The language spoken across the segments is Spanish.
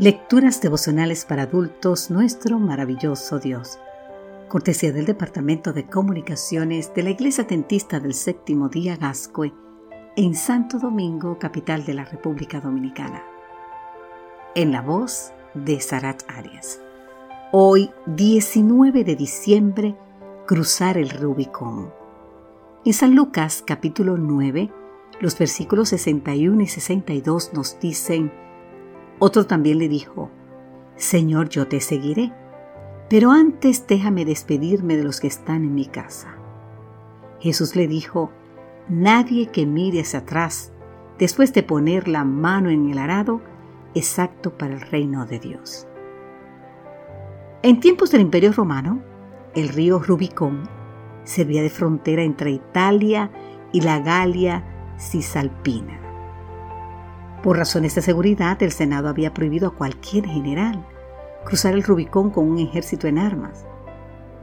Lecturas devocionales para adultos, nuestro maravilloso Dios. Cortesía del Departamento de Comunicaciones de la Iglesia Tentista del Séptimo Día Gascue, en Santo Domingo, capital de la República Dominicana. En la voz de Sarat Arias. Hoy, 19 de diciembre, cruzar el Rubicón. En San Lucas, capítulo 9, los versículos 61 y 62 nos dicen, otro también le dijo, Señor, yo te seguiré, pero antes déjame despedirme de los que están en mi casa. Jesús le dijo, Nadie que mire hacia atrás, después de poner la mano en el arado, es apto para el reino de Dios. En tiempos del Imperio Romano, el río Rubicón servía de frontera entre Italia y la Galia Cisalpina. Por razones de seguridad, el Senado había prohibido a cualquier general cruzar el Rubicón con un ejército en armas.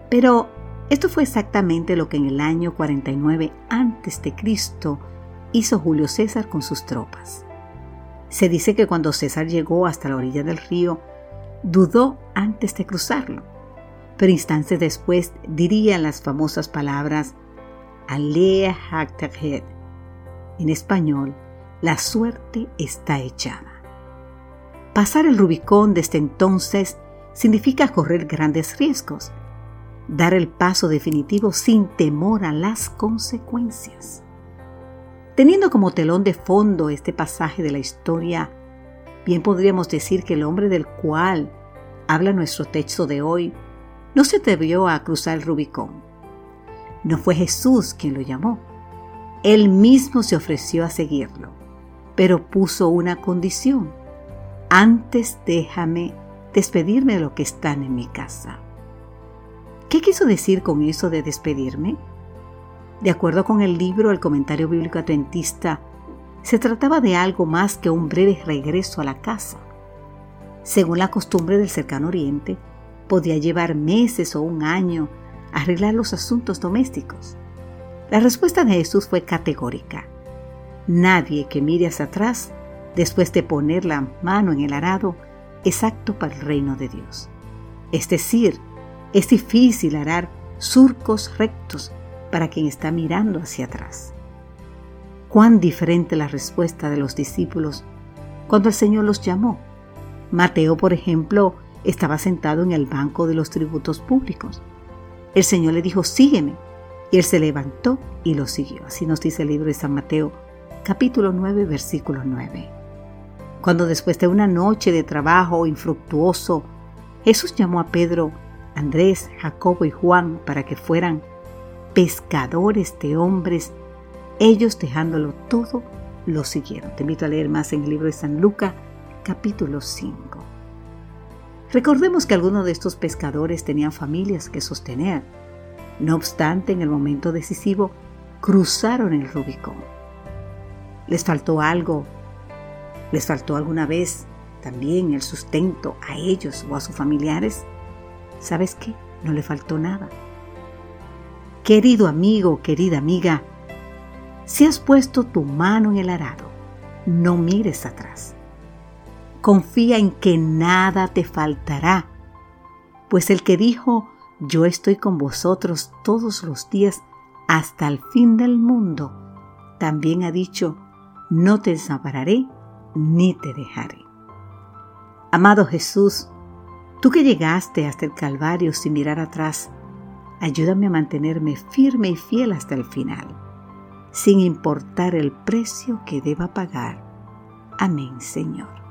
Pero esto fue exactamente lo que en el año 49 a.C. hizo Julio César con sus tropas. Se dice que cuando César llegó hasta la orilla del río, dudó antes de cruzarlo, pero instantes después diría las famosas palabras Alea Hactahed, en español, la suerte está echada. Pasar el Rubicón desde entonces significa correr grandes riesgos, dar el paso definitivo sin temor a las consecuencias. Teniendo como telón de fondo este pasaje de la historia, bien podríamos decir que el hombre del cual habla nuestro texto de hoy no se atrevió a cruzar el Rubicón. No fue Jesús quien lo llamó. Él mismo se ofreció a seguirlo pero puso una condición. Antes déjame despedirme de lo que están en mi casa. ¿Qué quiso decir con eso de despedirme? De acuerdo con el libro El Comentario Bíblico Adventista, se trataba de algo más que un breve regreso a la casa. Según la costumbre del cercano oriente, podía llevar meses o un año arreglar los asuntos domésticos. La respuesta de Jesús fue categórica. Nadie que mire hacia atrás, después de poner la mano en el arado, es apto para el reino de Dios. Es decir, es difícil arar surcos rectos para quien está mirando hacia atrás. Cuán diferente la respuesta de los discípulos cuando el Señor los llamó. Mateo, por ejemplo, estaba sentado en el banco de los tributos públicos. El Señor le dijo, sígueme. Y él se levantó y lo siguió. Así nos dice el libro de San Mateo capítulo 9, versículo 9. Cuando después de una noche de trabajo infructuoso, Jesús llamó a Pedro, Andrés, Jacobo y Juan para que fueran pescadores de hombres, ellos dejándolo todo, lo siguieron. Te invito a leer más en el libro de San Lucas, capítulo 5. Recordemos que algunos de estos pescadores tenían familias que sostener. No obstante, en el momento decisivo, cruzaron el Rubicón. ¿Les faltó algo? ¿Les faltó alguna vez también el sustento a ellos o a sus familiares? ¿Sabes qué? No le faltó nada. Querido amigo, querida amiga, si has puesto tu mano en el arado, no mires atrás. Confía en que nada te faltará, pues el que dijo, yo estoy con vosotros todos los días hasta el fin del mundo, también ha dicho, no te desampararé ni te dejaré. Amado Jesús, tú que llegaste hasta el Calvario sin mirar atrás, ayúdame a mantenerme firme y fiel hasta el final, sin importar el precio que deba pagar. Amén, Señor.